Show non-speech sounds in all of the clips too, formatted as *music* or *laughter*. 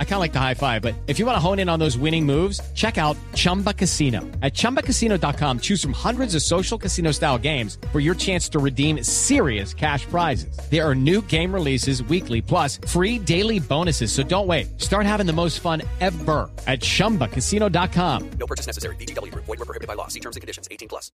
I kind of like the high five, but if you want to hone in on those winning moves, check out Chumba Casino. At chumbacasino.com, choose from hundreds of social casino style games for your chance to redeem serious cash prizes. There are new game releases weekly, plus free daily bonuses. So don't wait. Start having the most fun ever at chumbacasino.com. No purchase necessary. BGW. Void were prohibited by law. See terms and conditions. 18 plus.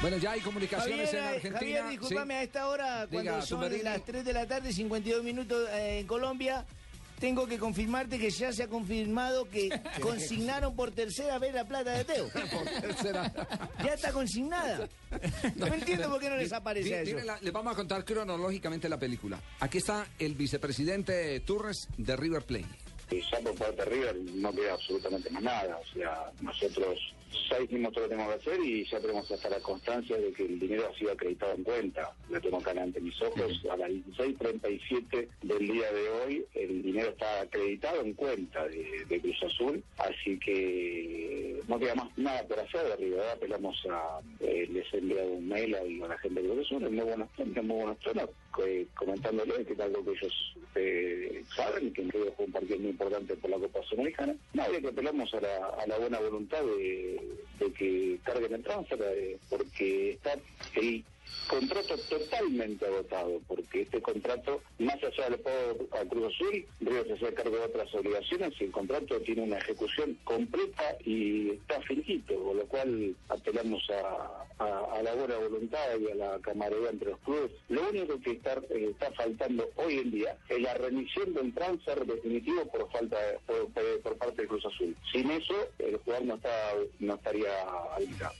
Bueno, ya hay comunicaciones Javier, en Argentina. Javier, discúlpame, Sí. a esta hora, cuando Diga, son las 3 de la tarde, 52 minutos eh, en Colombia, tengo que confirmarte que ya se ha confirmado que *laughs* consignaron por tercera vez la plata de Teo. *laughs* Ya está consignada. No *laughs* entiendo por qué no les aparece eso. la- les vamos a contar cronológicamente la película. Aquí está el vicepresidente Turres de River Plate. Ya por parte de River no queda absolutamente más nada. O sea, nosotros ya hicimos todo lo que tenemos que hacer y ya tenemos hasta la constancia de que el dinero ha sido acreditado en cuenta. Lo tengo acá ante mis ojos. A las 16.37 del día de hoy, el dinero está acreditado en cuenta de, de Cruz Azul. Así que no queda más nada por hacer de River. Apelamos a. eh, les he enviado un mail a, la gente de Cruz Azul en muy buenos en muy buenos tonos, eh, comentándole que es algo que ellos eh, saben, que en River fue un partido muy importante por la Copa Sudamericana. Nadie que apelamos a la, a la buena voluntad de, que carguen el transfer, eh, porque está el contrato totalmente agotado, porque este contrato, más allá del pago a Cruz Azul, River se hace cargo de otras obligaciones y el contrato tiene una ejecución completa y está finito, con lo cual apelamos a, la buena voluntad y a la camaradería entre los clubes. Lo único que está, eh, está faltando hoy en día es la remisión del transfer definitivo por falta de- por- por parte de Cruz Azul. Sin eso, el jugador no, está, no estaría habilitado.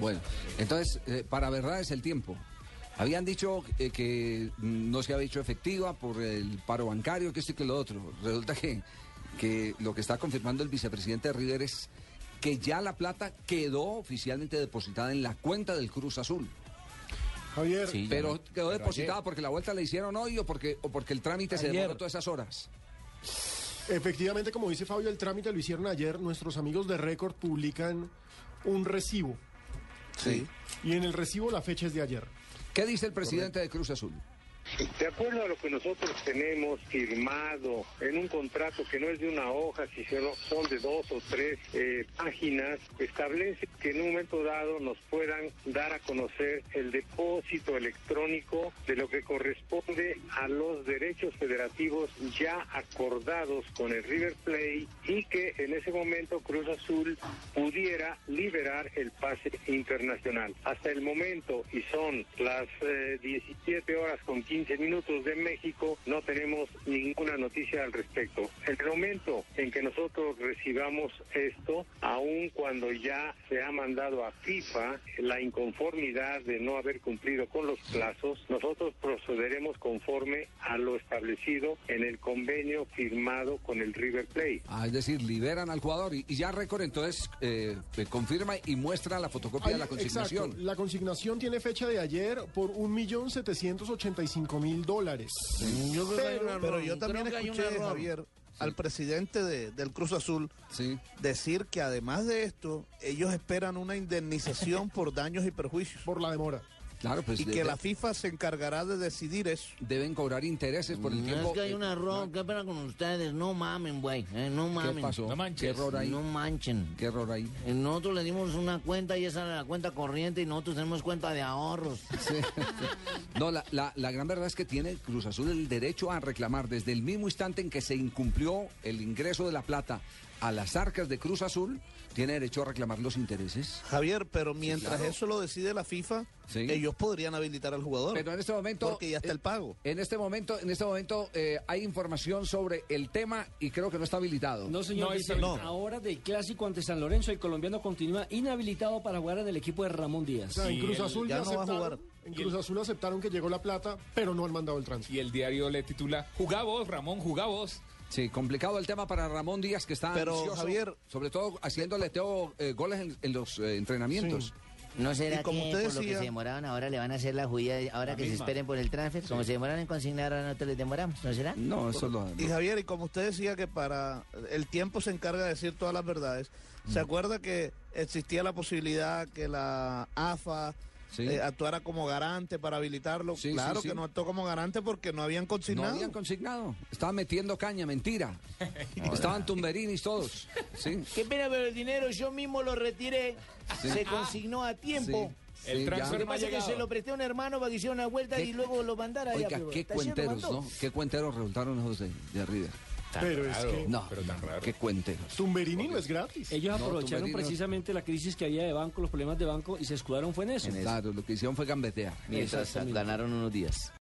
Bueno, entonces, eh, para verdad es el tiempo. Habían dicho eh, que no se había hecho efectiva por el paro bancario, que esto y que lo otro. Resulta que, que lo que está confirmando el vicepresidente de River es que ya la plata quedó oficialmente depositada en la cuenta del Cruz Azul. Javier, Pero quedó depositada porque la vuelta la hicieron hoy o porque, o porque el trámite se demoró todas esas horas. efectivamente, como dice Fabio, el trámite lo hicieron ayer. Nuestros amigos de Récord publican un recibo. Sí. Y en el recibo la fecha es de ayer. ¿Qué dice el presidente de Cruz Azul? De acuerdo a lo que nosotros tenemos firmado en un contrato que no es de una hoja, sino son de dos o tres eh, páginas, establece que en un momento dado nos puedan dar a conocer el depósito electrónico de lo que corresponde a los derechos federativos ya acordados con el River Plate y que en ese momento Cruz Azul pudiera liberar el pase internacional. Hasta el momento, y son las eh, 17 horas con 15 minutos de México, no tenemos ninguna noticia al respecto. En el momento en que nosotros recibamos esto, aun cuando ya se ha mandado a FIFA la inconformidad de no haber cumplido con los plazos, nosotros procederemos conforme a lo establecido en el convenio firmado con el River Plate. Ah, es decir, liberan al jugador y, y ya récord entonces eh, confirma y muestra la fotocopia de la consignación. Exacto. La consignación tiene fecha de ayer por 1.785.000 dólares. Yo creo que hay un error. Pero yo también Creo que hay un escuché, error. Javier, al presidente de- del Cruz Azul Sí. decir que además de esto, ellos esperan una indemnización *laughs* por daños y perjuicios. Por la demora. Claro, pues y de- que de- la FIFA se encargará de decidir eso. deben cobrar intereses por el No, tiempo. es que hay un error. ¿Qué pena con ustedes? No mamen, güey. eh, no ¿Qué mamen. pasó? ¿Qué error ahí? No manchen. ¿Qué error ahí? Eh, Nosotros le dimos una cuenta y esa era la cuenta corriente y nosotros tenemos cuenta de ahorros. *laughs* Sí. No, la, la- la gran verdad es que tiene Cruz Azul el derecho a reclamar desde el mismo instante en que se incumplió el ingreso de la plata a las arcas de Cruz Azul, tiene derecho a reclamar los intereses. Javier, pero mientras claro. eso lo decide la FIFA, Sí. ellos podrían habilitar al jugador. Pero en este momento... Porque ya está eh, el pago. En este momento, en este momento eh, hay información sobre el tema y creo que no está habilitado. No, señor, No, dice, no. ahora del clásico ante San Lorenzo, el colombiano continúa inhabilitado para jugar en el equipo de Ramón Díaz. O sea, en Cruz Azul ya ya, no va a aceptaron, jugar. En Cruz Azul aceptaron que llegó la plata, pero no han mandado el transfer. Y el diario le titula Jugá vos, Ramón, jugá vos. Sí, complicado el tema para Ramón Díaz, que está Pero, ansioso, Javier- sobre todo haciéndole Teo eh, goles en, en los eh, entrenamientos. ¿No será Y como que usted por lo que decía- se demoraban ahora le van a hacer la judía, ahora que se esperen por el transfer? Como se demoraron en consignar, ahora nosotros les demoramos, ¿no será? No, eso lo... Y Javier, y como usted decía que para el tiempo se encarga de decir todas las verdades, ¿se Mm. acuerda que existía la posibilidad que la AFA Sí. eh, actuara como garante para habilitarlo? Sí, claro sí, sí. que no actuó como garante porque no habían No consignado. habían consignado. Estaban metiendo caña, mentira. *laughs* Estaban tumberinis todos. Sí. Qué pena, pero el dinero yo mismo lo retiré, Sí. se consignó a tiempo. Sí, El sí, transfer ya. Lo que no ha pasa es que llegado. se lo presté a un hermano para que hiciera una vuelta ¿Qué- y luego lo mandara allá. Oiga, pero qué cuenteros. ¿no? Qué cuenteros resultaron esos de, de Pero es que No, pero tan raro. qué cuenteros. Tumberini no es gratis. Ellos No, aprovecharon precisamente la crisis que había de banco, los problemas de banco, y se escudaron fue en eso. Claro, lo que hicieron fue gambetear. Mientras ganaron unos días.